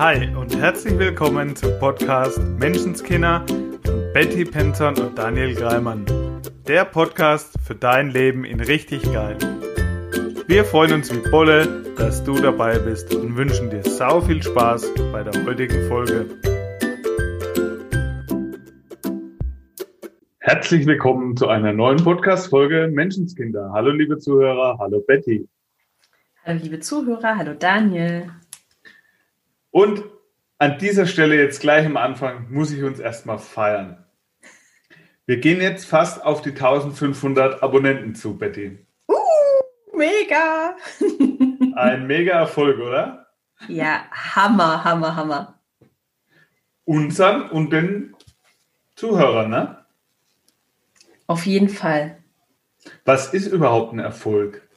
Hi und herzlich willkommen zum Podcast Menschenskinder von Betty Penton und Daniel Greimann. Der Podcast für dein Leben in richtig geil. Wir freuen uns wie Bolle, dass du dabei bist und wünschen dir sau viel Spaß bei der heutigen Folge. Herzlich willkommen zu einer neuen Podcast-Folge Menschenskinder. Hallo liebe Zuhörer, hallo Betty. Hallo liebe Zuhörer, hallo Daniel. Und an dieser Stelle jetzt gleich am Anfang muss ich uns erstmal feiern. Wir gehen jetzt fast auf die 1500 Abonnenten zu, Betty. Uh, mega! Ein mega Erfolg, oder? Ja, Hammer, Hammer, Hammer. Unseren und den Zuhörern, ne? Auf jeden Fall. Was ist überhaupt ein Erfolg?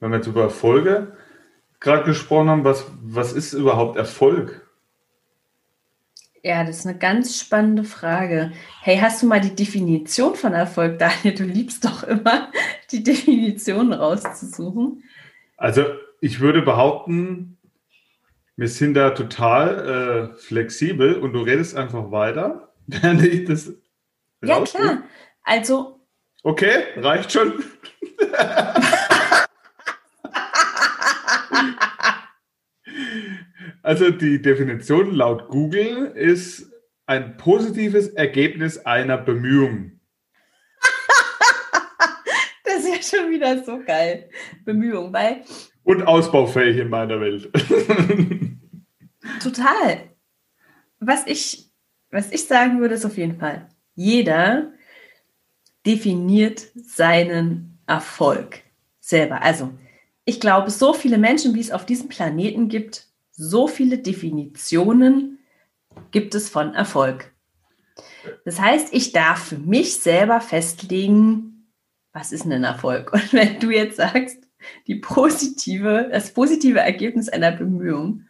Wenn wir jetzt über Erfolge gerade gesprochen haben, was, was ist überhaupt Erfolg? Ja, das ist eine ganz spannende Frage. Hey, hast du mal die Definition von Erfolg, Daniel? Du liebst doch immer, die Definition rauszusuchen. Also, ich würde behaupten, wir sind da total äh, flexibel und du redest einfach weiter, während ich das. Ja, klar. Also. Okay, reicht schon. also die Definition laut Google ist ein positives Ergebnis einer Bemühung. das ist ja schon wieder so geil. Bemühung, weil. Und ausbaufähig in meiner Welt. Total. Was ich, was ich sagen würde, ist auf jeden Fall, jeder definiert seinen Erfolg selber. Also, ich glaube, so viele Menschen, wie es auf diesem Planeten gibt, so viele Definitionen gibt es von Erfolg. Das heißt, ich darf für mich selber festlegen, was ist denn ein Erfolg? Und wenn du jetzt sagst, die positive, das positive Ergebnis einer Bemühung.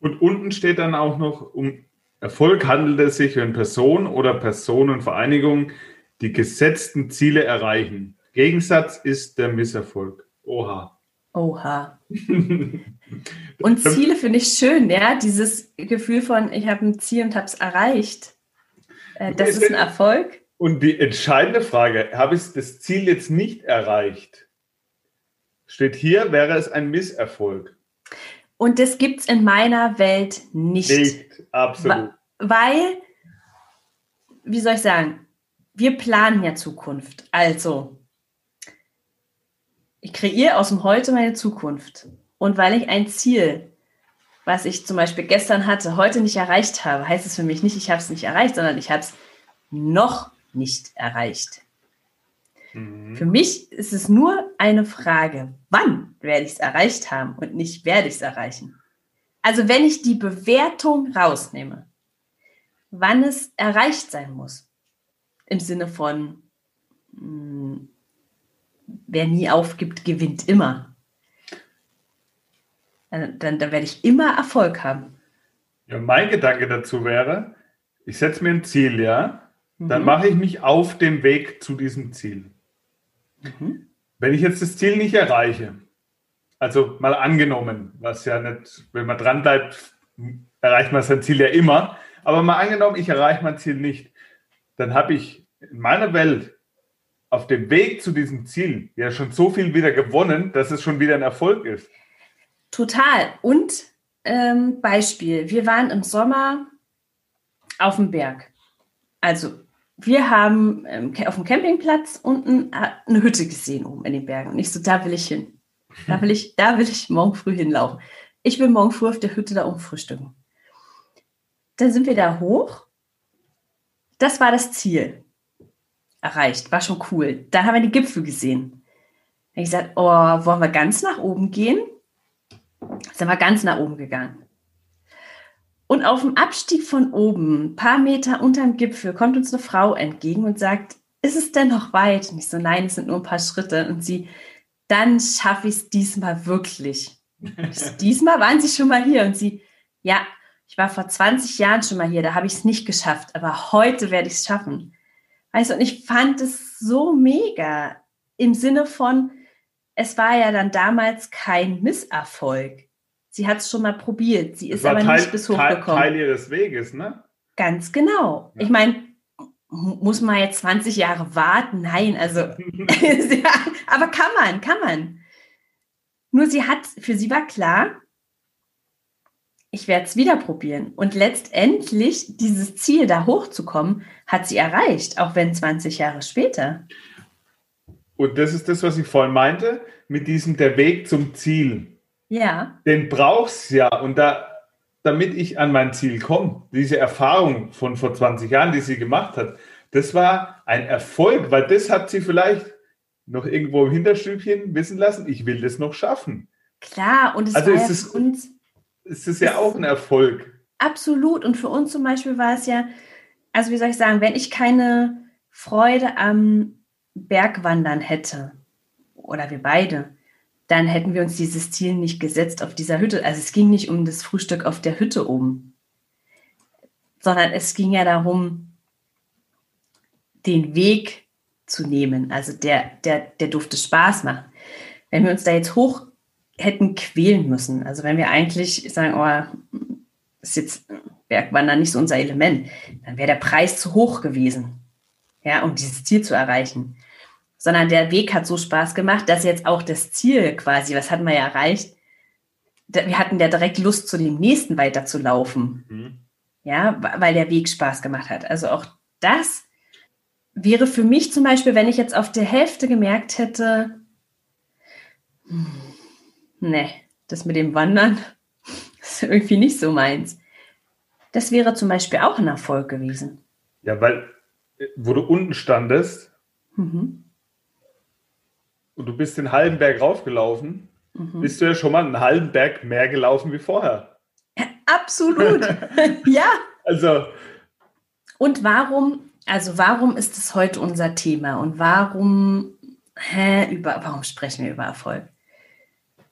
Und unten steht dann auch noch, um Erfolg handelt es sich, wenn Personen oder Personenvereinigungen die gesetzten Ziele erreichen. Gegensatz ist der Misserfolg. Oha. Oha. und Ziele finde ich schön, ja, dieses Gefühl von, ich habe ein Ziel und habe es erreicht. Äh, das ist ein Erfolg. Und die entscheidende Frage, habe ich das Ziel jetzt nicht erreicht? Steht hier, wäre es ein Misserfolg. Und das gibt es in meiner Welt nicht. Nicht, absolut. Weil, wie soll ich sagen, wir planen ja Zukunft. Also, ich kreiere aus dem Heute meine Zukunft. Und weil ich ein Ziel, was ich zum Beispiel gestern hatte, heute nicht erreicht habe, heißt es für mich nicht, ich habe es nicht erreicht, sondern ich habe es noch nicht erreicht. Mhm. Für mich ist es nur eine Frage, wann werde ich es erreicht haben und nicht werde ich es erreichen. Also wenn ich die Bewertung rausnehme, wann es erreicht sein muss, im Sinne von, mh, hm, wer nie aufgibt, gewinnt immer. Dann, dann, dann werde ich immer Erfolg haben. Ja, mein Gedanke dazu wäre, ich setze mir ein Ziel, ja, dann mhm. mache ich mich auf dem Weg zu diesem Ziel. Mhm. Wenn ich jetzt das Ziel nicht erreiche, also mal angenommen, was ja nicht, wenn man dran bleibt, erreicht man sein Ziel ja immer, aber mal angenommen, ich erreiche mein Ziel nicht, dann habe ich in meiner Welt auf dem Weg zu diesem Ziel ja schon so viel wieder gewonnen, dass es schon wieder ein Erfolg ist. Total. Und ähm, Beispiel, wir waren im Sommer auf dem Berg. Also wir haben ähm, auf dem Campingplatz unten äh, eine Hütte gesehen oben in den Bergen. Und ich so, da will ich hin. Da will ich, da will ich morgen früh hinlaufen. Ich will morgen früh auf der Hütte da oben frühstücken. Dann sind wir da hoch das war das Ziel. Erreicht, war schon cool. Dann haben wir die Gipfel gesehen. Da ich gesagt, oh, wollen wir ganz nach oben gehen? Sind wir ganz nach oben gegangen. Und auf dem Abstieg von oben, ein paar Meter unter dem Gipfel, kommt uns eine Frau entgegen und sagt, ist es denn noch weit? Und ich so, nein, es sind nur ein paar Schritte. Und sie, dann schaffe ich es diesmal wirklich. So, diesmal waren sie schon mal hier. Und sie, ja, ich war vor 20 Jahren schon mal hier, da habe ich es nicht geschafft, aber heute werde ich es schaffen. Weißt du, und ich fand es so mega im Sinne von, es war ja dann damals kein Misserfolg. Sie hat es schon mal probiert. Sie ist aber Teil, nicht bis hochgekommen. Teil, Teil ihres Weges, ne? Ganz genau. Ja. Ich meine, muss man jetzt 20 Jahre warten? Nein, also, aber kann man, kann man. Nur sie hat, für sie war klar, ich werde es wieder probieren. Und letztendlich dieses Ziel, da hochzukommen, hat sie erreicht, auch wenn 20 Jahre später. Und das ist das, was ich vorhin meinte, mit diesem der Weg zum Ziel. Ja. Den brauchst ja. Und da, damit ich an mein Ziel komme, diese Erfahrung von vor 20 Jahren, die sie gemacht hat, das war ein Erfolg, weil das hat sie vielleicht noch irgendwo im Hinterstübchen wissen lassen, ich will das noch schaffen. Klar, und es also war ist ja es, uns. Ist es ja auch ein Erfolg. Absolut. Und für uns zum Beispiel war es ja, also wie soll ich sagen, wenn ich keine Freude am Bergwandern hätte, oder wir beide, dann hätten wir uns dieses Ziel nicht gesetzt auf dieser Hütte. Also es ging nicht um das Frühstück auf der Hütte oben, sondern es ging ja darum, den Weg zu nehmen. Also der, der, der durfte Spaß machen. Wenn wir uns da jetzt hoch hätten quälen müssen, also wenn wir eigentlich sagen, oh, ist jetzt Bergwandern nicht so unser Element, dann wäre der Preis zu hoch gewesen, ja, um dieses Ziel zu erreichen sondern der Weg hat so Spaß gemacht, dass jetzt auch das Ziel quasi, was hatten wir ja erreicht, wir hatten ja direkt Lust, zu dem nächsten weiterzulaufen. Mhm. Ja, weil der Weg Spaß gemacht hat. Also auch das wäre für mich zum Beispiel, wenn ich jetzt auf der Hälfte gemerkt hätte, hm, ne, das mit dem Wandern ist irgendwie nicht so meins. Das wäre zum Beispiel auch ein Erfolg gewesen. Ja, weil, äh, wo du unten standest, mhm und du bist den halben Berg raufgelaufen, mhm. bist du ja schon mal einen halben Berg mehr gelaufen wie vorher. Absolut. ja. Also. Und warum, also warum ist es heute unser Thema und warum, hä, über, warum sprechen wir über Erfolg?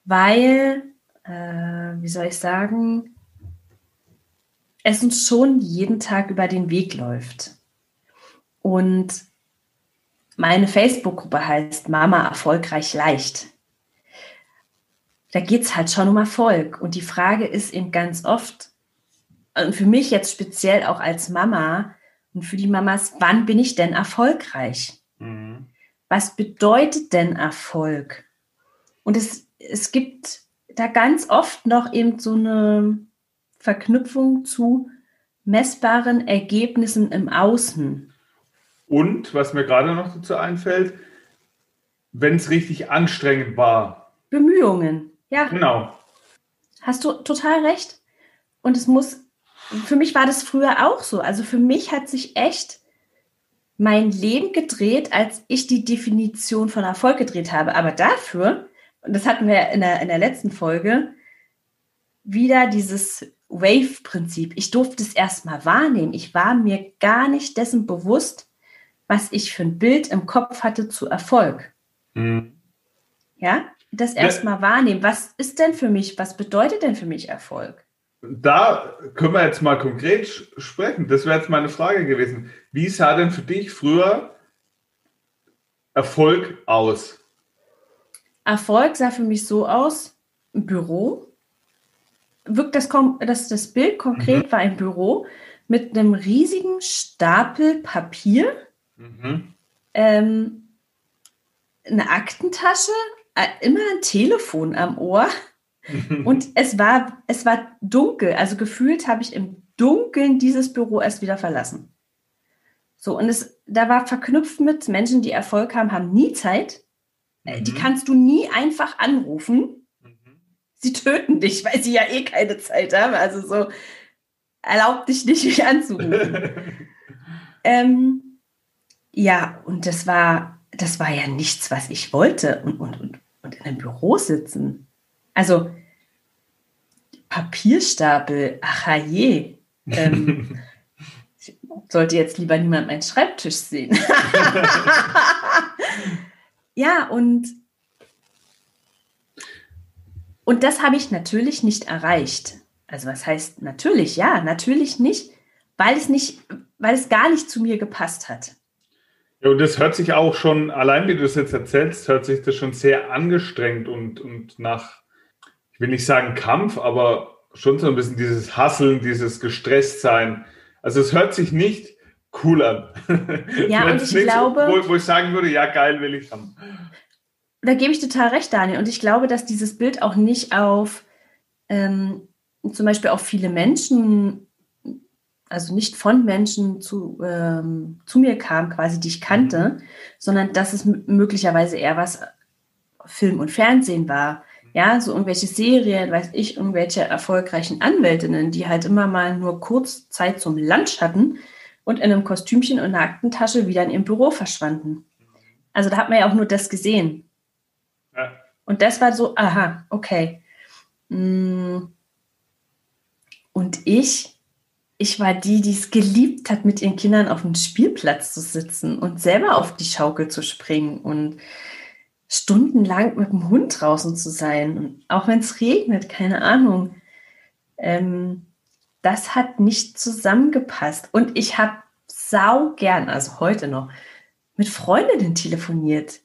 Weil, äh, wie soll ich sagen, es uns schon jeden Tag über den Weg läuft. Und meine Facebook-Gruppe heißt Mama erfolgreich leicht. Da geht es halt schon um Erfolg. Und die Frage ist eben ganz oft, und für mich jetzt speziell auch als Mama und für die Mamas, wann bin ich denn erfolgreich? Mhm. Was bedeutet denn Erfolg? Und es, es gibt da ganz oft noch eben so eine Verknüpfung zu messbaren Ergebnissen im Außen. Und was mir gerade noch dazu einfällt, wenn es richtig anstrengend war. Bemühungen, ja. Genau. Hast du total recht. Und es muss, für mich war das früher auch so. Also für mich hat sich echt mein Leben gedreht, als ich die Definition von Erfolg gedreht habe. Aber dafür, und das hatten wir in der, in der letzten Folge, wieder dieses Wave-Prinzip. Ich durfte es erstmal wahrnehmen. Ich war mir gar nicht dessen bewusst, was ich für ein Bild im Kopf hatte zu Erfolg. Mhm. Ja, das erstmal wahrnehmen. Was ist denn für mich, was bedeutet denn für mich Erfolg? Da können wir jetzt mal konkret sprechen. Das wäre jetzt meine Frage gewesen. Wie sah denn für dich früher Erfolg aus? Erfolg sah für mich so aus, ein Büro. Wirkt das, das, das Bild konkret mhm. war ein Büro mit einem riesigen Stapel Papier Mhm. Ähm, eine Aktentasche, äh, immer ein Telefon am Ohr. Und es war, es war dunkel. Also gefühlt habe ich im Dunkeln dieses Büro erst wieder verlassen. So, und es, da war verknüpft mit Menschen, die Erfolg haben, haben nie Zeit. Äh, mhm. Die kannst du nie einfach anrufen. Mhm. Sie töten dich, weil sie ja eh keine Zeit haben. Also so, erlaubt dich nicht, mich anzurufen. ähm, ja, und das war, das war ja nichts, was ich wollte. Und, und, und, und in einem Büro sitzen. Also Papierstapel, ach je. Ähm, sollte jetzt lieber niemand meinen Schreibtisch sehen. ja, und, und das habe ich natürlich nicht erreicht. Also was heißt natürlich? Ja, natürlich nicht, weil es nicht, weil es gar nicht zu mir gepasst hat. Ja, und das hört sich auch schon, allein wie du das jetzt erzählst, hört sich das schon sehr angestrengt und, und nach, ich will nicht sagen Kampf, aber schon so ein bisschen dieses Hasseln, dieses Gestresstsein. Also es hört sich nicht cool an. Ja, und ich glaube, wo, wo, ich sagen würde, ja, geil will ich haben. Da gebe ich total recht, Daniel. Und ich glaube, dass dieses Bild auch nicht auf ähm, zum Beispiel auf viele Menschen, also nicht von Menschen zu, ähm, zu mir kam, quasi, die ich kannte, mhm. sondern dass es möglicherweise eher was Film und Fernsehen war. Ja, so irgendwelche Serien, weiß ich, irgendwelche erfolgreichen Anwältinnen, die halt immer mal nur kurz Zeit zum Lunch hatten und in einem Kostümchen und einer Aktentasche wieder in ihrem Büro verschwanden. Also da hat man ja auch nur das gesehen. Ja. Und das war so, aha, okay. Mm. Und ich, ich war die, die es geliebt hat, mit ihren Kindern auf dem Spielplatz zu sitzen und selber auf die Schaukel zu springen und stundenlang mit dem Hund draußen zu sein. Und auch wenn es regnet, keine Ahnung. Ähm, das hat nicht zusammengepasst. Und ich habe sau gern, also heute noch, mit Freundinnen telefoniert.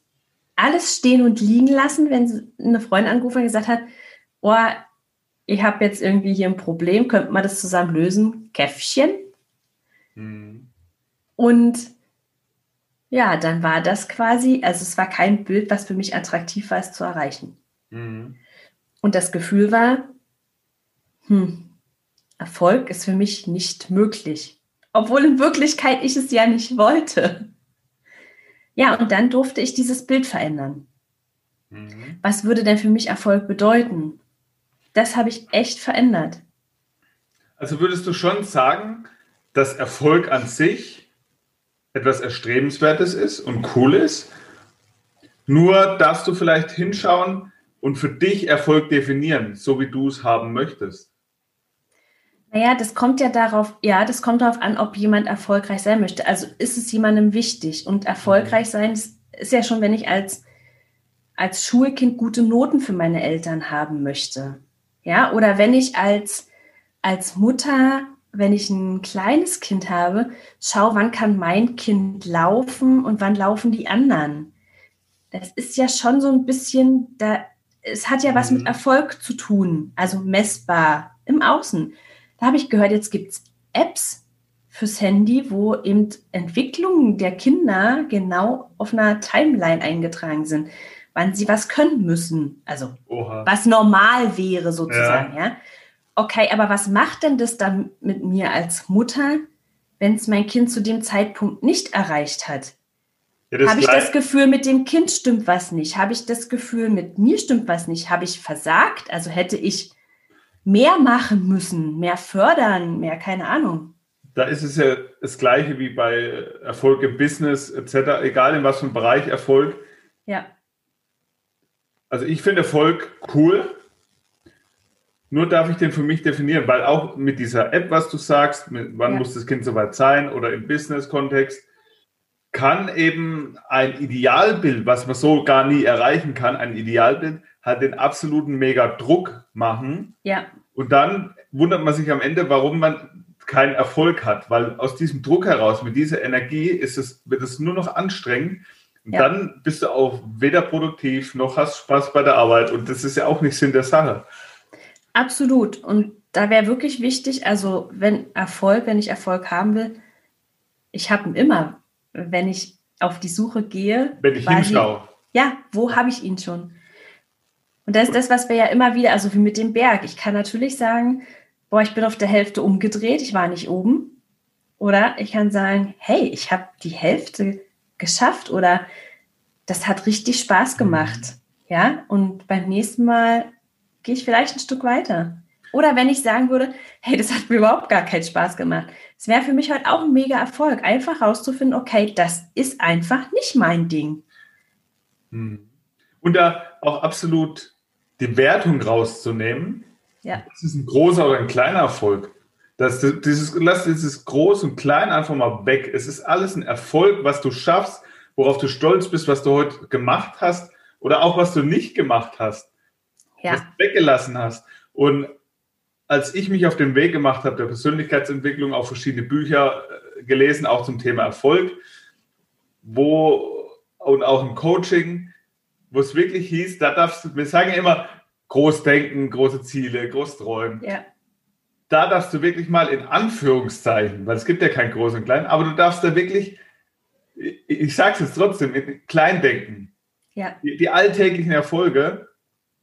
Alles stehen und liegen lassen, wenn eine Freundin angerufen und gesagt hat, oh, ich habe jetzt irgendwie hier ein Problem, könnte man das zusammen lösen? Käffchen. Mhm. Und ja, dann war das quasi, also es war kein Bild, was für mich attraktiv war, es zu erreichen. Mhm. Und das Gefühl war, hm, Erfolg ist für mich nicht möglich. Obwohl in Wirklichkeit ich es ja nicht wollte. Ja, und dann durfte ich dieses Bild verändern. Mhm. Was würde denn für mich Erfolg bedeuten? Das habe ich echt verändert. Also würdest du schon sagen, dass Erfolg an sich etwas Erstrebenswertes ist und cool ist? Nur darfst du vielleicht hinschauen und für dich Erfolg definieren, so wie du es haben möchtest. Naja, das kommt ja darauf, ja, das kommt darauf an, ob jemand erfolgreich sein möchte. Also ist es jemandem wichtig. Und erfolgreich sein ist, ja schon, wenn ich als, als Schulkind gute Noten für meine Eltern haben möchte. Ja, oder wenn ich als, als Mutter, wenn ich ein kleines Kind habe, schau, wann kann mein Kind laufen und wann laufen die anderen. Das ist ja schon so ein bisschen, da, es hat ja was mit mhm. Erfolg zu tun, also messbar im Außen. Da habe ich gehört, jetzt gibt es Apps fürs Handy, wo eben Entwicklungen der Kinder genau auf einer Timeline eingetragen sind, wann sie was können müssen. Also Oha. was normal wäre sozusagen, ja. ja. Okay, aber was macht denn das dann mit mir als Mutter, wenn es mein Kind zu dem Zeitpunkt nicht erreicht hat? Ja, Habe ich das Gefühl, mit dem Kind stimmt was nicht? Habe ich das Gefühl, mit mir stimmt was nicht? Habe ich versagt? Also hätte ich mehr machen müssen, mehr fördern, mehr, keine Ahnung. Da ist es ja das Gleiche wie bei Erfolg im Business etc., egal in was für einem Bereich Erfolg. Ja. Also ich finde Erfolg cool, nur darf ich den für mich definieren, weil auch mit dieser App, was du sagst, mit, wann ja. muss das Kind soweit sein oder im Business-Kontext, kann eben ein Idealbild, was man so gar nie erreichen kann, ein Idealbild, halt den absoluten mega Druck machen. Ja. Und dann wundert man sich am Ende, warum man keinen Erfolg hat, weil aus diesem Druck heraus, mit dieser Energie, ist es, wird es nur noch anstrengend. Und ja. dann bist du auch weder produktiv noch hast Spaß bei der Arbeit. Und das ist ja auch nicht Sinn der Sache. Absolut. Und da wäre wirklich wichtig, also wenn Erfolg, wenn ich Erfolg haben will, ich habe ihn immer, wenn ich auf die Suche gehe. Wenn ich hinschaue. Ja, wo habe ich ihn schon? Und das ist das, was wir ja immer wieder, also wie mit dem Berg. Ich kann natürlich sagen, boah, ich bin auf der Hälfte umgedreht, ich war nicht oben. Oder ich kann sagen, hey, ich habe die Hälfte geschafft oder das hat richtig Spaß gemacht. Mhm. Ja, und beim nächsten Mal gehe ich vielleicht ein Stück weiter. Oder wenn ich sagen würde, hey, das hat mir überhaupt gar keinen Spaß gemacht. Es wäre für mich heute auch ein mega Erfolg, einfach rauszufinden, okay, das ist einfach nicht mein Ding. Mhm. Und da auch absolut die Wertung rauszunehmen. Ja. Das ist ein großer oder ein kleiner Erfolg. Das, dieses, lass dieses Groß und Klein einfach mal weg. Es ist alles ein Erfolg, was du schaffst, worauf du stolz bist, was du heute gemacht hast oder auch was du nicht gemacht hast, ja. was du weggelassen hast. Und als ich mich auf den Weg gemacht habe, der Persönlichkeitsentwicklung, auch verschiedene Bücher äh, gelesen, auch zum Thema Erfolg, wo und auch im Coaching, wo es wirklich hieß, da darfst du, wir sagen ja immer, groß denken, große Ziele, groß träumen. Ja. Da darfst du wirklich mal in Anführungszeichen, weil es gibt ja kein Groß und Klein, aber du darfst da wirklich, ich sage es jetzt trotzdem, klein denken. Ja. Die, die alltäglichen Erfolge,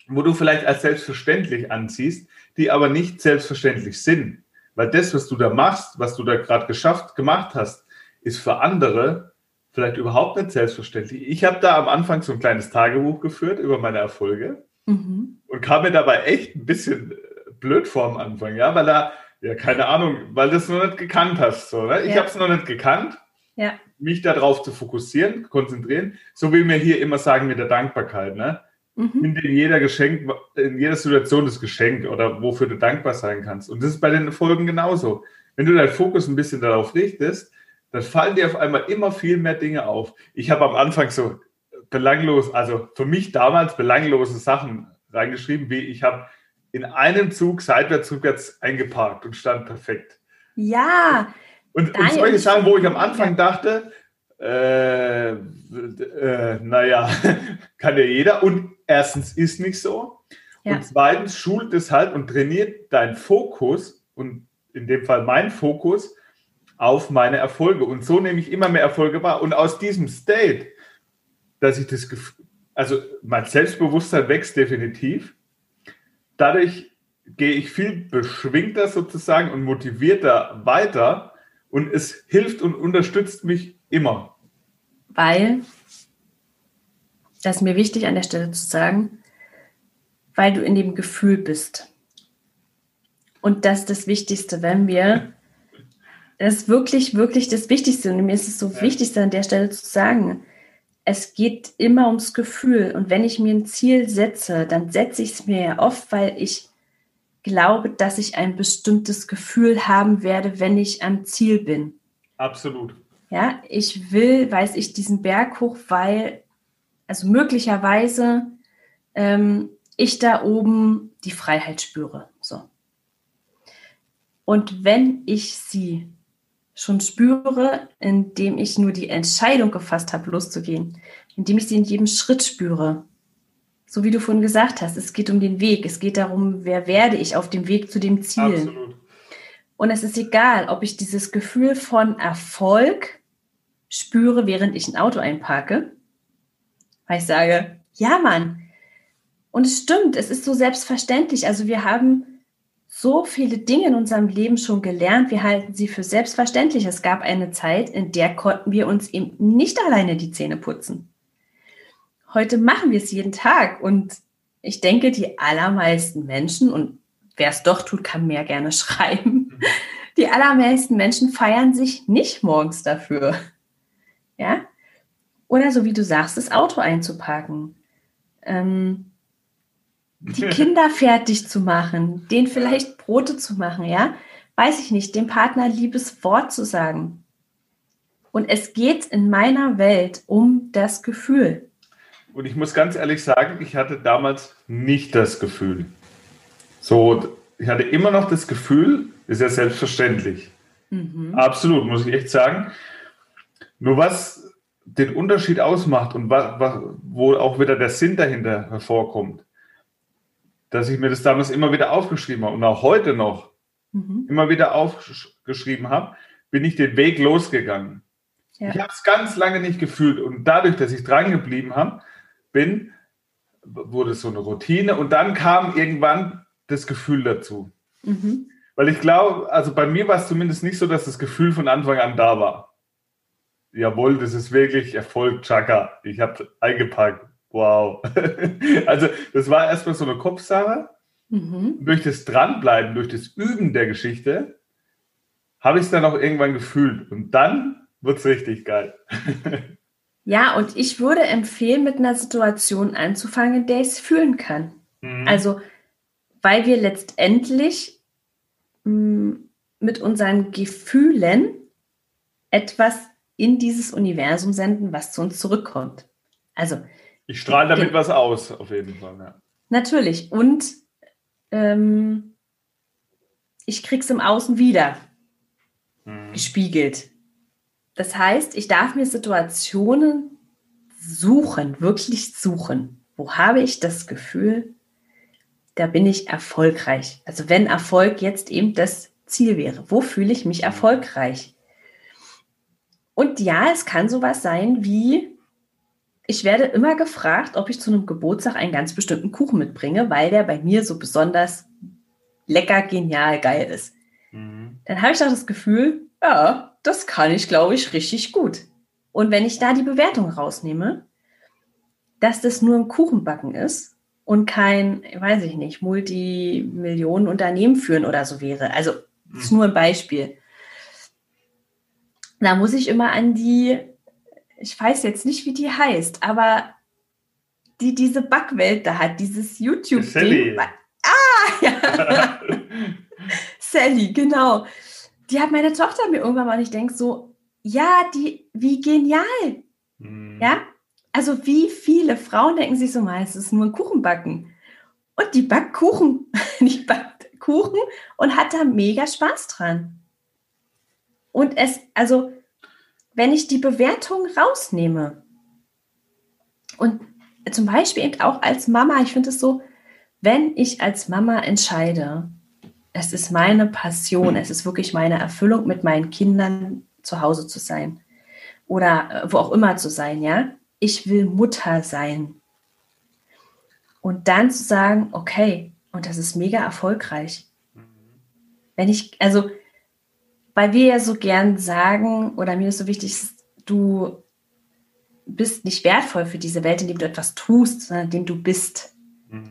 wo du vielleicht als selbstverständlich anziehst, die aber nicht selbstverständlich sind. Weil das, was du da machst, was du da gerade geschafft, gemacht hast, ist für andere vielleicht überhaupt nicht selbstverständlich. Ich habe da am Anfang so ein kleines Tagebuch geführt über meine Erfolge mhm. und kam mir dabei echt ein bisschen blöd vor am Anfang, ja, weil da, ja, keine Ahnung, weil du es noch nicht gekannt hast. So, ne? Ich ja. habe es noch nicht gekannt. Ja. Mich darauf zu fokussieren, konzentrieren, so wie wir hier immer sagen mit der Dankbarkeit. Ne? Mhm. in jeder Geschenk, in jeder Situation das Geschenk oder wofür du dankbar sein kannst. Und das ist bei den Folgen genauso. Wenn du deinen Fokus ein bisschen darauf richtest, dann fallen dir auf einmal immer viel mehr Dinge auf. Ich habe am Anfang so belanglos, also für mich damals belanglose Sachen reingeschrieben, wie ich habe in einem Zug seitwärts, rückwärts eingeparkt und stand perfekt. Ja. Und, und solche Sachen, wo ich am Anfang dachte, äh, äh, naja, kann ja jeder. Und erstens ist nicht so. Ja. Und zweitens schult es halt und trainiert deinen Fokus und in dem Fall mein Fokus auf meine Erfolge. Und so nehme ich immer mehr Erfolge wahr. Und aus diesem State, dass ich das Gefühl, also mein Selbstbewusstsein wächst definitiv. Dadurch gehe ich viel beschwingter sozusagen und motivierter weiter. Und es hilft und unterstützt mich immer. Weil, das ist mir wichtig an der Stelle zu sagen, weil du in dem Gefühl bist. Und das ist das Wichtigste, wenn wir, das ist wirklich, wirklich das Wichtigste. Und mir ist es so ja. wichtig, an der Stelle zu sagen, es geht immer ums Gefühl. Und wenn ich mir ein Ziel setze, dann setze ich es mir ja oft, weil ich glaube, dass ich ein bestimmtes Gefühl haben werde, wenn ich am Ziel bin. Absolut. Ja, ich will, weiß ich, diesen Berg hoch, weil, also möglicherweise ähm, ich da oben die Freiheit spüre. So. Und wenn ich sie schon spüre, indem ich nur die Entscheidung gefasst habe, loszugehen, indem ich sie in jedem Schritt spüre, so wie du vorhin gesagt hast, es geht um den Weg, es geht darum, wer werde ich auf dem Weg zu dem Ziel. Absolut. Und es ist egal, ob ich dieses Gefühl von Erfolg spüre, während ich ein Auto einparke. Weil ich sage, ja, Mann. Und es stimmt, es ist so selbstverständlich. Also wir haben so viele Dinge in unserem Leben schon gelernt. Wir halten sie für selbstverständlich. Es gab eine Zeit, in der konnten wir uns eben nicht alleine die Zähne putzen. Heute machen wir es jeden Tag. Und ich denke, die allermeisten Menschen, und wer es doch tut, kann mehr gerne schreiben, die allermeisten Menschen feiern sich nicht morgens dafür. Ja? Oder so wie du sagst, das Auto einzupacken. Ähm, die Kinder fertig zu machen, denen vielleicht Brote zu machen, ja? Weiß ich nicht, dem Partner liebes Wort zu sagen. Und es geht in meiner Welt um das Gefühl. Und ich muss ganz ehrlich sagen, ich hatte damals nicht das Gefühl. So, ich hatte immer noch das Gefühl, ist ja selbstverständlich. Mhm. Absolut, muss ich echt sagen. Nur was den Unterschied ausmacht und was, was, wo auch wieder der Sinn dahinter hervorkommt, dass ich mir das damals immer wieder aufgeschrieben habe und auch heute noch mhm. immer wieder aufgeschrieben habe, bin ich den Weg losgegangen. Ja. Ich habe es ganz lange nicht gefühlt und dadurch, dass ich dran geblieben habe, bin, wurde es so eine Routine und dann kam irgendwann das Gefühl dazu. Mhm. Weil ich glaube, also bei mir war es zumindest nicht so, dass das Gefühl von Anfang an da war jawohl, das ist wirklich Erfolg, Chaka. Ich habe eingepackt. Wow. also das war erstmal so eine Kopfsache. Mhm. Durch das Dranbleiben, durch das Üben der Geschichte, habe ich es dann auch irgendwann gefühlt. Und dann wird es richtig geil. ja, und ich würde empfehlen, mit einer Situation anzufangen, in der ich es fühlen kann. Mhm. Also, weil wir letztendlich mh, mm, mit unseren Gefühlen etwas in dieses Universum senden, was zu uns zurückkommt. Also. Ich strahle damit was aus, auf jeden Fall. Ja. Natürlich. Und ähm, ich krieg's im Außen wieder hm. gespiegelt. Das heißt, ich darf mir Situationen suchen, wirklich suchen. Wo habe ich das Gefühl, da bin ich erfolgreich. Also wenn Erfolg jetzt eben das Ziel wäre, wo fühle ich mich erfolgreich? Und ja, es kann sowas sein wie, ich werde immer gefragt, ob ich zu einem Geburtstag einen ganz bestimmten Kuchen mitbringe, weil der bei mir so besonders lecker, genial, geil ist. Mhm. Dann habe ich auch das Gefühl, ja, das kann ich, glaube ich, richtig gut. Und wenn ich da die Bewertung rausnehme, dass das nur ein Kuchenbacken ist und kein, weiß ich nicht, Multimillionen Unternehmen führen oder so wäre. Also, das ist mhm. nur ein Beispiel. Da muss ich immer an die, ich weiß jetzt nicht, wie die heißt, aber die diese Backwelt da hat, dieses YouTube-Ding. Ah, ja. Sally, genau. Die hat meine Tochter mir irgendwann mal, und ich denke so, ja, die, wie genial. Mhm. Ja, also wie viele Frauen denken sich so mal, es ist nur ein Kuchenbacken. Und die backt Kuchen, die backt Kuchen und hat da mega Spaß dran. Und es, also, wenn ich die Bewertung rausnehme und zum Beispiel eben auch als Mama, ich finde es so, wenn ich als Mama entscheide, es ist meine Passion, es ist wirklich meine Erfüllung, mit meinen Kindern zu Hause zu sein oder äh, wo auch immer zu sein, ja, ich will Mutter sein. Und dann zu sagen, okay, und das ist mega erfolgreich. Wenn ich, also, weil wir ja so gern sagen, oder mir ist so wichtig, du bist nicht wertvoll für diese Welt, indem du etwas tust, sondern indem du bist. Mhm.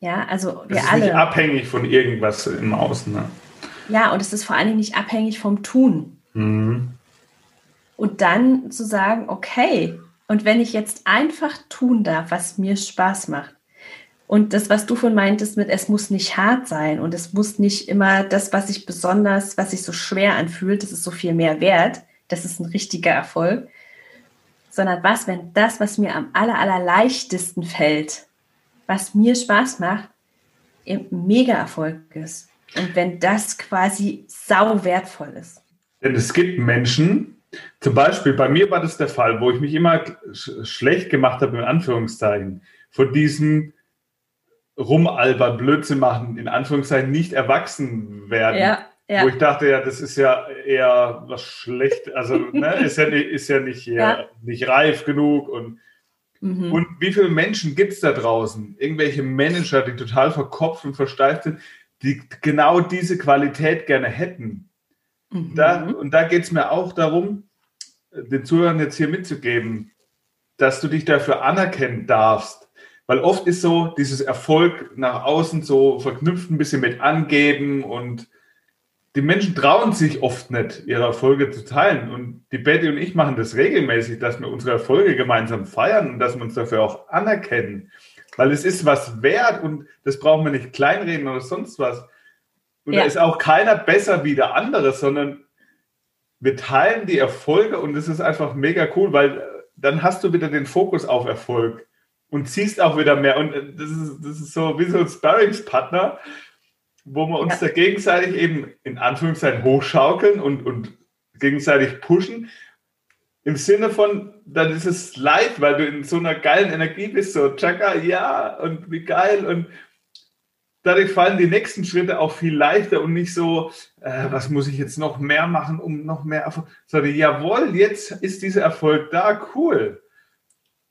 Ja, also wir das ist alle. Nicht abhängig von irgendwas im Außen. Ne? Ja, und es ist vor allen Dingen nicht abhängig vom Tun. Mhm. Und dann zu sagen, okay, und wenn ich jetzt einfach tun darf, was mir Spaß macht, und das, was du von meintest mit, es muss nicht hart sein und es muss nicht immer das, was sich besonders, was sich so schwer anfühlt, das ist so viel mehr wert, das ist ein richtiger Erfolg, sondern was, wenn das, was mir am aller, aller leichtesten fällt, was mir Spaß macht, eben mega Erfolg ist. Und wenn das quasi sau wertvoll ist. Denn es gibt Menschen, zum Beispiel, bei mir war das der Fall, wo ich mich immer sch schlecht gemacht habe, in Anführungszeichen, von diesem Rumalber, Blödsinn machen, in Anführungszeichen nicht erwachsen werden. Ja, ja. Wo ich dachte, ja, das ist ja eher was schlecht, also ne, ist, ja, ist ja nicht, ja. nicht reif genug und mhm. Und wie viele Menschen gibt es da draußen? Irgendwelche Manager, die total verkopft und versteift sind, die genau diese Qualität gerne hätten. Mhm. Da, und da geht es mir auch darum, den Zuhörern jetzt hier mitzugeben, dass du dich dafür anerkennen darfst. Weil oft ist so dieses Erfolg nach außen so verknüpft ein bisschen mit Angeben und die Menschen trauen sich oft nicht, ihre Erfolge zu teilen. Und die Betty und ich machen das regelmäßig, dass wir unsere Erfolge gemeinsam feiern und dass wir uns dafür auch anerkennen. Weil es ist was wert und das brauchen wir nicht kleinreden oder sonst was. Und ja. da ist auch keiner besser wie der andere, sondern wir teilen die Erfolge und es ist einfach mega cool, weil dann hast du wieder den Fokus auf Erfolg und ziehst auch wieder mehr. Und äh, das ist, das ist so wie so ein Sparringspartner, wo wir uns ja. da gegenseitig eben in Anführungszeichen hochschaukeln und, und gegenseitig pushen. Im Sinne von, dann ist es leicht, weil du in so einer geilen Energie bist, so, Chaka, ja, und wie geil. Und dadurch fallen die nächsten Schritte auch viel leichter und nicht so, äh, was muss ich jetzt noch mehr machen, um noch mehr Erfolg, sondern jawohl, jetzt ist dieser Erfolg da, cool.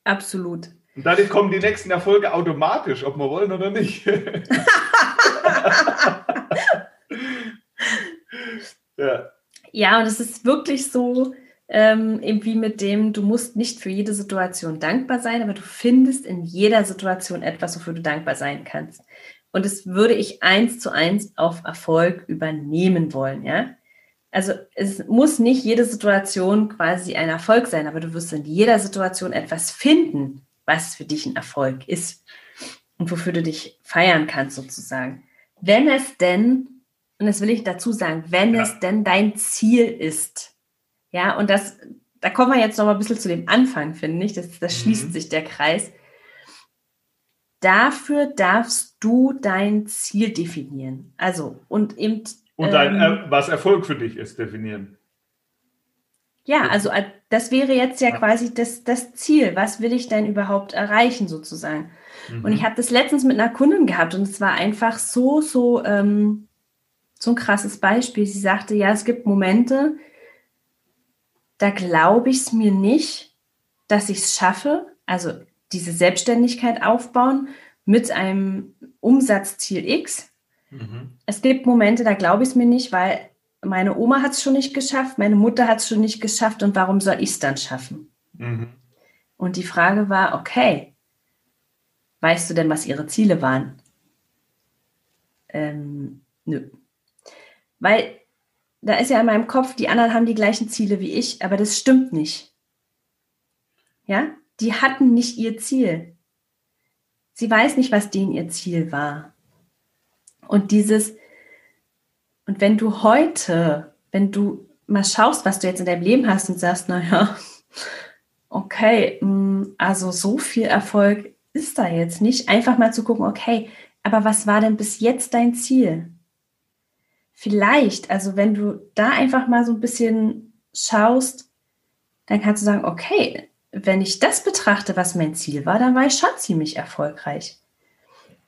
Absolut. Und dadurch kommen die nächsten Erfolge automatisch, ob wir wollen oder nicht. ja. ja, und es ist wirklich so, ähm, wie mit dem, du musst nicht für jede Situation dankbar sein, aber du findest in jeder Situation etwas, wofür du dankbar sein kannst. Und das würde ich eins zu eins auf Erfolg übernehmen wollen, ja. Also es muss nicht jede Situation quasi ein Erfolg sein, aber du wirst in jeder Situation etwas finden, was für dich ein Erfolg ist und wofür du dich feiern kannst sozusagen. Wenn es denn, und das will ich dazu sagen, wenn ja. es denn dein Ziel ist, ja, und das, da kommen wir jetzt noch mal ein bisschen zu dem Anfang, finde ich, das, das schließt mhm. sich der Kreis dafür darfst du dein Ziel definieren. Also, und eben. Und dein, ähm, was Erfolg für dich ist, definieren. Ja, also äh, das wäre jetzt ja, ja. quasi das, das Ziel. Was will ich denn überhaupt erreichen sozusagen? Mhm. Und ich habe das letztens mit einer Kundin gehabt und es war einfach so, so, ähm, so ein krasses Beispiel. Sie sagte, ja, es gibt Momente, da glaube ich es mir nicht, dass ich es schaffe, also diese Selbstständigkeit aufbauen mit einem Umsatzziel X. Mhm. Es gibt Momente, da glaube ich es mir nicht, weil meine Oma hat es schon nicht geschafft, meine Mutter hat es schon nicht geschafft und warum soll ich es dann schaffen? Mhm. Und die Frage war, okay, weißt du denn, was ihre Ziele waren? Ähm, nö. Weil da ist ja in meinem Kopf, die anderen haben die gleichen Ziele wie ich, aber das stimmt nicht. Ja, die hatten nicht ihr Ziel. Sie weiß nicht, was denen ihr Ziel war. Und dieses, und wenn du heute, wenn du mal schaust, was du jetzt in deinem Leben hast und sagst, naja, okay, mm, also so viel Erfolg ist da jetzt nicht, einfach mal zu gucken, okay, aber was war denn bis jetzt dein Ziel? Vielleicht, also wenn du da einfach mal so ein bisschen schaust, dann kannst du sagen, okay, wenn ich das betrachte, was mein Ziel war, dann war ich schon ziemlich erfolgreich.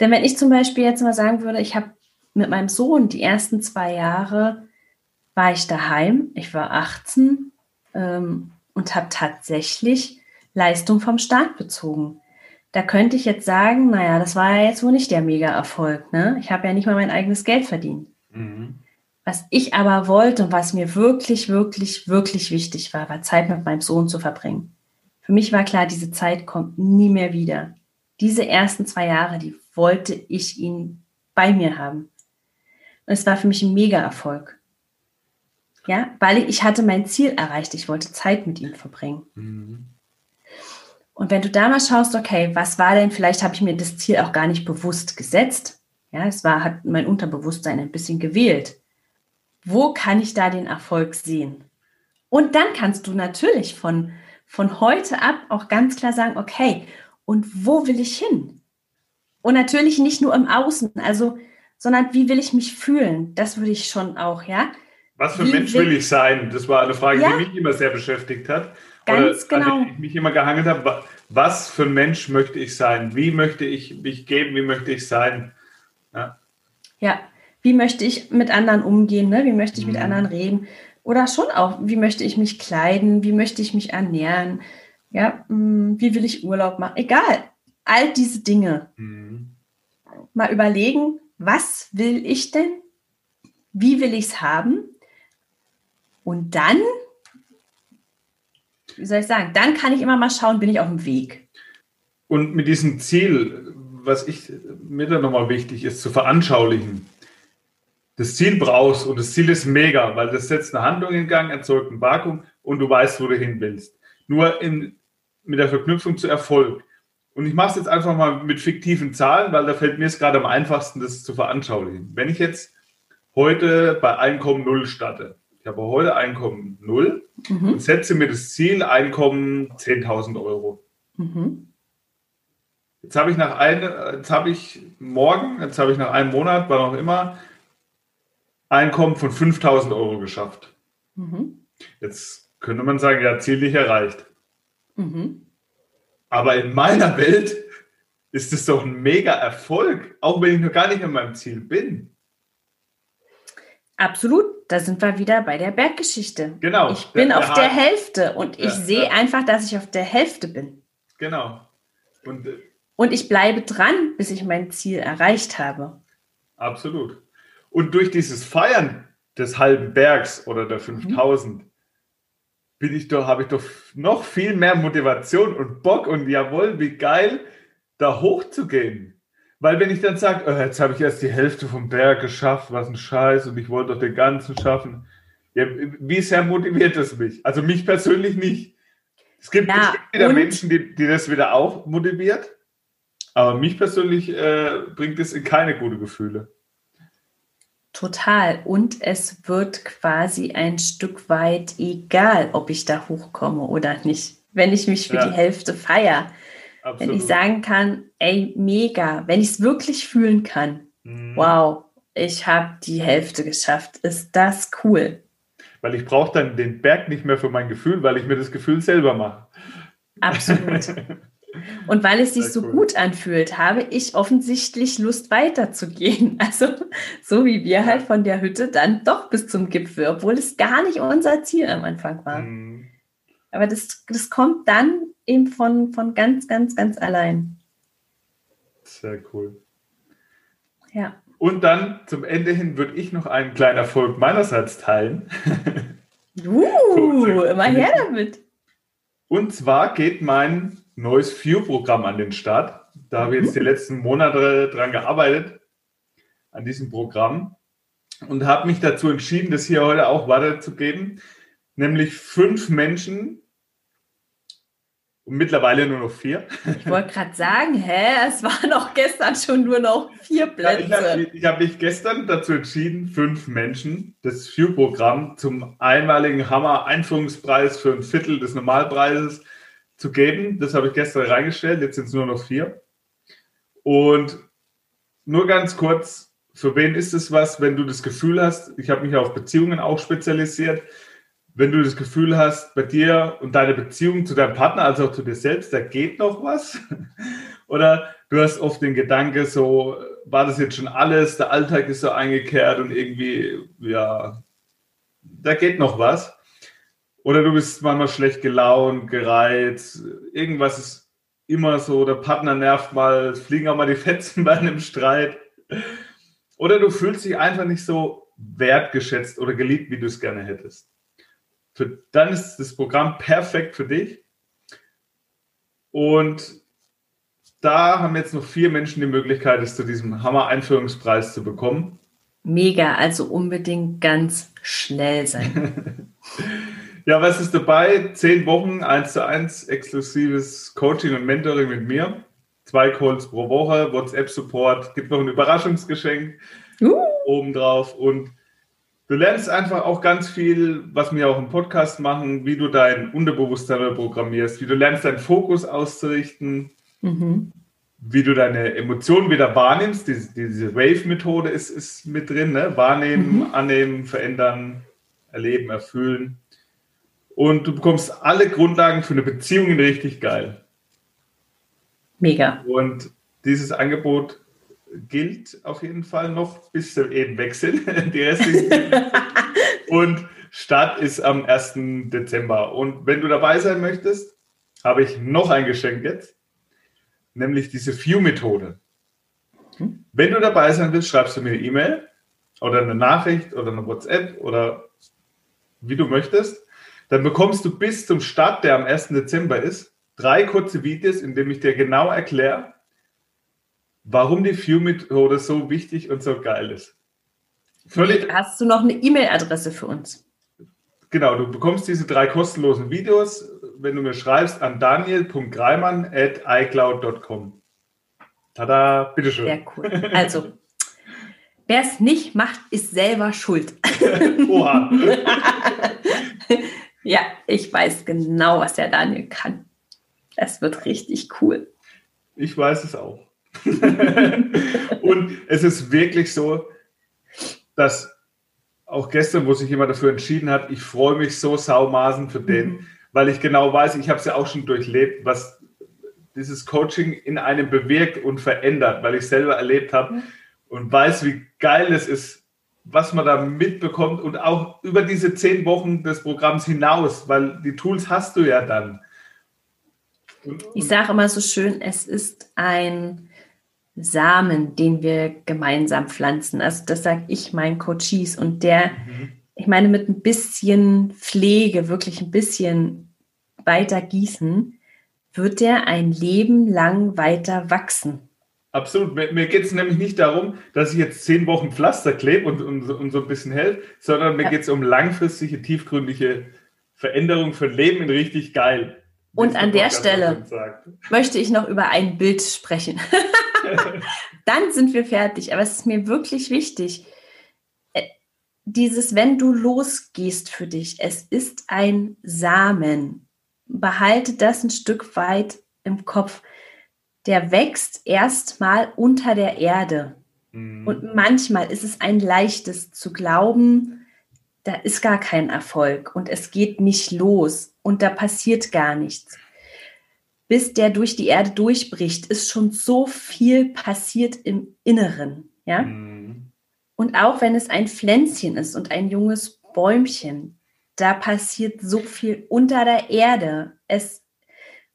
Denn wenn ich zum Beispiel jetzt mal sagen würde, ich habe mit meinem Sohn die ersten zwei Jahre war ich daheim. Ich war 18 ähm, und habe tatsächlich Leistung vom Staat bezogen. Da könnte ich jetzt sagen, naja, das war ja jetzt wohl nicht der Mega-Erfolg. Ne? Ich habe ja nicht mal mein eigenes Geld verdient. Mhm. Was ich aber wollte und was mir wirklich, wirklich, wirklich wichtig war, war Zeit mit meinem Sohn zu verbringen. Für mich war klar, diese Zeit kommt nie mehr wieder. Diese ersten zwei Jahre, die wollte ich ihn bei mir haben. Und es war für mich ein Mega-Erfolg. Ja, weil ich hatte mein Ziel erreicht. Ich wollte Zeit mit ihm verbringen. Mhm. Und wenn du da mal schaust, okay, was war denn, vielleicht habe ich mir das Ziel auch gar nicht bewusst gesetzt. Ja, es war, hat mein Unterbewusstsein ein bisschen gewählt. Wo kann ich da den Erfolg sehen? Und dann kannst du natürlich von, von heute ab auch ganz klar sagen, okay, und wo will ich hin? Und natürlich nicht nur im Außen. Also sondern wie will ich mich fühlen? Das würde ich schon auch, ja. Was für ein Mensch will ich sein? Das war eine Frage, ja? die mich immer sehr beschäftigt hat. Ganz Oder, genau. An ich mich immer gehangelt habe. Was für ein Mensch möchte ich sein? Wie möchte ich mich geben? Wie möchte ich sein? Ja. ja. Wie möchte ich mit anderen umgehen? Ne? Wie möchte ich mit mhm. anderen reden? Oder schon auch, wie möchte ich mich kleiden? Wie möchte ich mich ernähren? Ja, hm, wie will ich Urlaub machen? Egal. All diese Dinge. Mhm. Mal überlegen, was will ich denn? Wie will ich es haben? Und dann, wie soll ich sagen, dann kann ich immer mal schauen, bin ich auf dem Weg. Und mit diesem Ziel, was ich mir dann nochmal wichtig ist, zu veranschaulichen. Das Ziel brauchst und das Ziel ist mega, weil das setzt eine Handlung in Gang, erzeugt ein Vakuum und du weißt, wo du hin willst. Nur in, mit der Verknüpfung zu Erfolg und ich mache es jetzt einfach mal mit fiktiven Zahlen, weil da fällt mir es gerade am einfachsten, das zu veranschaulichen. Wenn ich jetzt heute bei Einkommen Null starte, ich habe heute Einkommen Null mhm. und setze mir das Ziel Einkommen 10.000 Euro. Mhm. Jetzt habe ich nach einem, jetzt habe ich morgen, jetzt habe ich nach einem Monat, wann auch immer, Einkommen von 5.000 Euro geschafft. Mhm. Jetzt könnte man sagen, ja, Ziel nicht erreicht. Mhm. Aber in meiner Welt ist es doch ein mega Erfolg, auch wenn ich noch gar nicht an meinem Ziel bin. Absolut, da sind wir wieder bei der Berggeschichte. Genau. Ich bin der, auf der, der Hälfte und ich ja, sehe ja. einfach, dass ich auf der Hälfte bin. Genau. Und, äh, und ich bleibe dran, bis ich mein Ziel erreicht habe. Absolut. Und durch dieses Feiern des halben Bergs oder der 5000 mhm bin ich doch, habe ich doch noch viel mehr Motivation und Bock und jawohl, wie geil, da hochzugehen. Weil wenn ich dann sage, oh, jetzt habe ich erst die Hälfte vom Berg geschafft, was ein Scheiß und ich wollte doch den ganzen schaffen. Ja, wie sehr motiviert es mich? Also mich persönlich nicht. Es gibt ja, wieder Menschen, die, die das wieder auch motiviert, aber mich persönlich äh, bringt es in keine gute Gefühle. Total. Und es wird quasi ein Stück weit egal, ob ich da hochkomme oder nicht, wenn ich mich für ja. die Hälfte feiere. Wenn ich sagen kann, ey, mega, wenn ich es wirklich fühlen kann, mhm. wow, ich habe die Hälfte geschafft, ist das cool. weil ich brauche dann den Berg nicht mehr für mein Gefühl, weil ich mir das Gefühl selber mache. Absolut. Und weil es sich Sehr so cool. gut anfühlt, habe ich offensichtlich Lust weiterzugehen. Also so wie wir halt von der Hütte dann doch bis zum Gipfel, obwohl es gar nicht unser Ziel am Anfang war. Mhm. Aber das, das kommt dann eben von, von ganz, ganz, ganz allein. Sehr cool. Ja. Und dann zum Ende hin würde ich noch einen kleinen Erfolg meinerseits teilen. Uh, immer her damit. Und zwar geht mein neues View-Programm an den Start. Da habe ich jetzt die letzten Monate dran gearbeitet, an diesem Programm. Und habe mich dazu entschieden, das hier heute auch weiterzugeben. Nämlich fünf Menschen, und mittlerweile nur noch vier. Ich wollte gerade sagen, hä, es waren auch gestern schon nur noch vier Plätze. Ja, ich habe hab mich gestern dazu entschieden, fünf Menschen das View-Programm zum einmaligen Hammer-Einführungspreis für ein Viertel des Normalpreises zu geben. Das habe ich gestern reingestellt, jetzt sind es nur noch vier. Und nur ganz kurz, für wen ist es was, wenn du das Gefühl hast, ich habe mich auf Beziehungen auch spezialisiert, wenn du das Gefühl hast, bei dir und deiner Beziehung zu deinem Partner, also auch zu dir selbst, da geht noch was? Oder du hast oft den Gedanke, so, war das jetzt schon alles, der Alltag ist so eingekehrt und irgendwie, ja, da geht noch was. Oder du bist manchmal schlecht gelaunt, gereizt, irgendwas ist immer so, der Partner nervt mal, fliegen auch mal die Fetzen bei einem Streit. Oder du fühlst dich einfach nicht so wertgeschätzt oder geliebt, wie du es gerne hättest. Für, dann ist das Programm perfekt für dich. Und da haben jetzt noch vier Menschen die Möglichkeit, es zu diesem Hammer-Einführungspreis zu bekommen. Mega, also unbedingt ganz schnell sein. Ja, was ist dabei? Zehn Wochen, eins zu eins, exklusives Coaching und Mentoring mit mir. Zwei Calls pro Woche, WhatsApp-Support, gibt noch ein Überraschungsgeschenk uh. obendrauf. Und du lernst einfach auch ganz viel, was wir auch im Podcast machen, wie du dein Unterbewusstsein programmierst, wie du lernst, deinen Fokus auszurichten, mhm. wie du deine Emotionen wieder wahrnimmst. Diese, diese Wave-Methode ist, ist mit drin, ne? Wahrnehmen, mhm. annehmen, verändern, erleben, erfüllen und du bekommst alle Grundlagen für eine Beziehung richtig geil. Mega. Und dieses Angebot gilt auf jeden Fall noch, bis sie eben wechseln. Die restlichen. und Start ist am 1. Dezember. Und wenn du dabei sein möchtest, habe ich noch ein Geschenk jetzt, nämlich diese View-Methode. Hm? Wenn du dabei sein willst, schreibst du mir eine E-Mail oder eine Nachricht oder eine WhatsApp oder wie du möchtest dann bekommst du bis zum Start, der am 1. Dezember ist, drei kurze Videos, in denen ich dir genau erkläre, warum die View-Methode so wichtig und so geil ist. Völlig Hast du noch eine E-Mail-Adresse für uns? Genau, du bekommst diese drei kostenlosen Videos, wenn du mir schreibst an daniel.greimann.icloud.com. Tada, bitteschön. Sehr cool. Also, wer es nicht macht, ist selber schuld. Oha. Ja, ich weiß genau, was der Daniel kann. Es wird richtig cool. Ich weiß es auch. und es ist wirklich so, dass auch gestern, wo sich jemand dafür entschieden hat, ich freue mich so saumaßen für den, mhm. weil ich genau weiß, ich habe es ja auch schon durchlebt, was dieses Coaching in einem bewirkt und verändert, weil ich selber erlebt habe mhm. und weiß, wie geil es ist, was man da mitbekommt und auch über diese zehn Wochen des Programms hinaus, weil die Tools hast du ja dann. Und, und ich sage immer so schön, es ist ein Samen, den wir gemeinsam pflanzen. Also das sage ich meinen Coaches und der, mhm. ich meine, mit ein bisschen Pflege, wirklich ein bisschen weiter gießen, wird der ein Leben lang weiter wachsen. Absolut. Mir geht es nämlich nicht darum, dass ich jetzt zehn Wochen Pflaster klebe und, und, und so ein bisschen helfe, sondern mir ja. geht es um langfristige, tiefgründige Veränderung für Leben in richtig geil. Und an der Stelle möchte ich noch über ein Bild sprechen. Dann sind wir fertig. Aber es ist mir wirklich wichtig. Äh, dieses, wenn du losgehst für dich, es ist ein Samen. Behalte das ein Stück weit im Kopf der wächst erstmal unter der Erde. Mhm. Und manchmal ist es ein leichtes zu glauben, da ist gar kein Erfolg und es geht nicht los und da passiert gar nichts. Bis der durch die Erde durchbricht, ist schon so viel passiert im Inneren, ja? Mhm. Und auch wenn es ein Pflänzchen ist und ein junges Bäumchen, da passiert so viel unter der Erde. Es,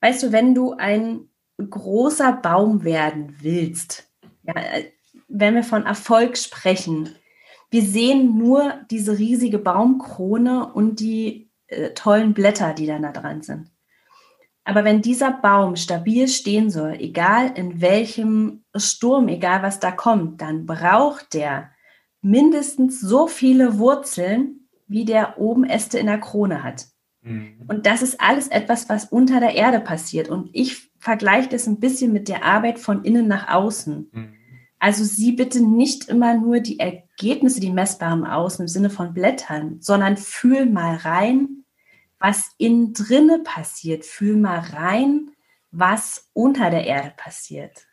weißt du, wenn du ein großer Baum werden willst, ja, wenn wir von Erfolg sprechen, wir sehen nur diese riesige Baumkrone und die äh, tollen Blätter, die dann da dran sind. Aber wenn dieser Baum stabil stehen soll, egal in welchem Sturm, egal was da kommt, dann braucht der mindestens so viele Wurzeln, wie der oben Äste in der Krone hat. Mhm. Und das ist alles etwas, was unter der Erde passiert. Und ich vergleiche das ein bisschen mit der Arbeit von innen nach außen. Mhm. Also sieh bitte nicht immer nur die Ergebnisse, die messbaren Außen im Sinne von Blättern, sondern fühl mal rein, was innen drinne passiert. Fühl mal rein, was unter der Erde passiert.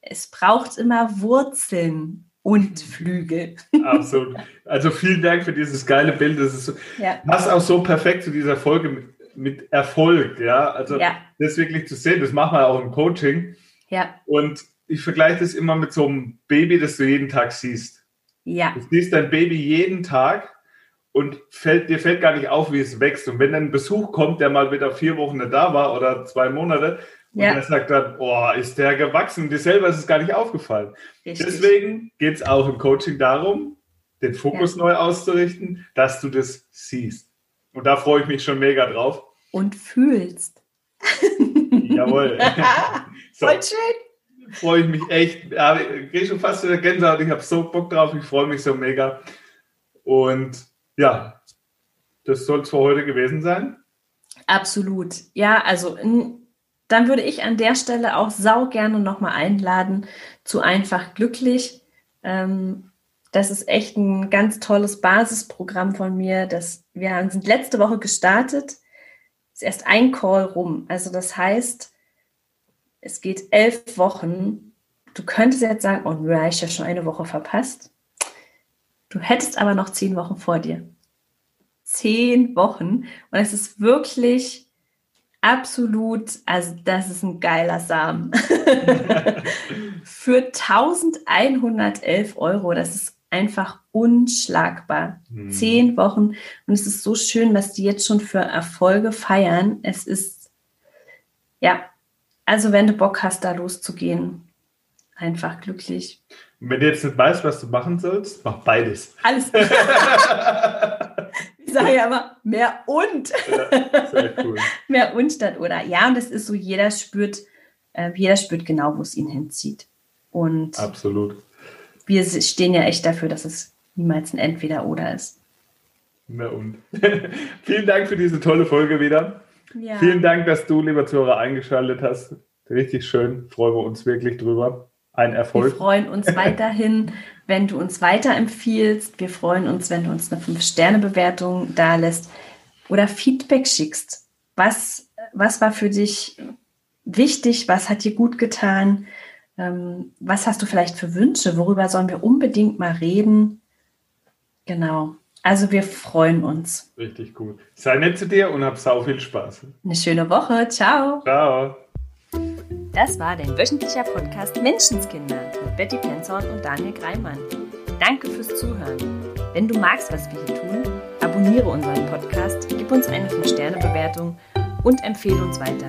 Es braucht immer Wurzeln und Flügel. Absolut. Also vielen Dank für dieses geile Bild. Das ist ja. passt auch so perfekt zu dieser Folge mit, Erfolg. Ja, also ja. das wirklich zu sehen, das machen wir auch im Coaching. Ja. Und ich vergleiche das immer mit so einem Baby, das du jeden Tag siehst. Ja. Du siehst dein Baby jeden Tag und fällt, dir fällt gar nicht auf, wie es wächst. Und wenn dann ein Besuch kommt, der mal wieder vier Wochen da war oder zwei Monate, und ja. er sagt dann, oh, ist der gewachsen. Dir selber ist es gar nicht aufgefallen. Richtig. Deswegen geht es auch im Coaching darum, den Fokus ja. neu auszurichten, dass du das siehst. Und da freue ich mich schon mega drauf. Und fühlst. Jawohl. so. Voll schön. Freue ich mich echt. Ich gehe schon fast in der Gänsehaut. Ich habe so Bock drauf. Ich freue mich so mega. Und ja, das soll es für heute gewesen sein. Absolut. Ja, also dann würde ich an der Stelle auch sau gerne nochmal einladen zu einfach glücklich. Ähm, das ist echt ein ganz tolles Basisprogramm von mir. Das, wir sind letzte Woche gestartet. Ist erst ein Call rum. Also das heißt, es geht elf Wochen. Du könntest jetzt sagen, oh, nö, ich habe schon eine Woche verpasst. Du hättest aber noch zehn Wochen vor dir. Zehn Wochen. Und es ist wirklich Absolut, also das ist ein geiler Samen. Für 1111 Euro, das ist einfach unschlagbar. Hm. Zehn Wochen und es ist so schön, was die jetzt schon für Erfolge feiern. Es ist, ja, also wenn du Bock hast, da loszugehen, einfach glücklich. Und wenn du jetzt nicht weißt, was du machen sollst, mach beides. Alles. Ich sage ja immer, mehr und. Ja, sehr cool. mehr und statt oder. Ja, und es ist so, jeder spürt, äh, jeder spürt genau, wo es ihn hinzieht. Und Absolut. Wir stehen ja echt dafür, dass es niemals ein Entweder-Oder ist. Mehr und. Vielen Dank für diese tolle Folge wieder. Ja. Vielen Dank, dass du, lieber Zuhörer, eingeschaltet hast. Richtig schön. Freuen wir uns wirklich drüber. Ein Erfolg. Wir freuen uns weiterhin wenn du uns weiterempfiehlst. Wir freuen uns, wenn du uns eine 5-Sterne-Bewertung da lässt oder Feedback schickst. Was, was war für dich wichtig? Was hat dir gut getan? Ähm, was hast du vielleicht für Wünsche? Worüber sollen wir unbedingt mal reden? Genau. Also wir freuen uns. Richtig gut. Sei nett zu dir und hab sau viel Spaß. Eine schöne Woche. Ciao. Ciao. Das war dein wöchentlicher Podcast Menschenskinder mit Betty Penzorn und Daniel Greimann. Danke fürs Zuhören. Wenn du magst, was wir hier tun, abonniere unseren Podcast, gib uns eine 5-Sterne-Bewertung und empfehle uns weiter.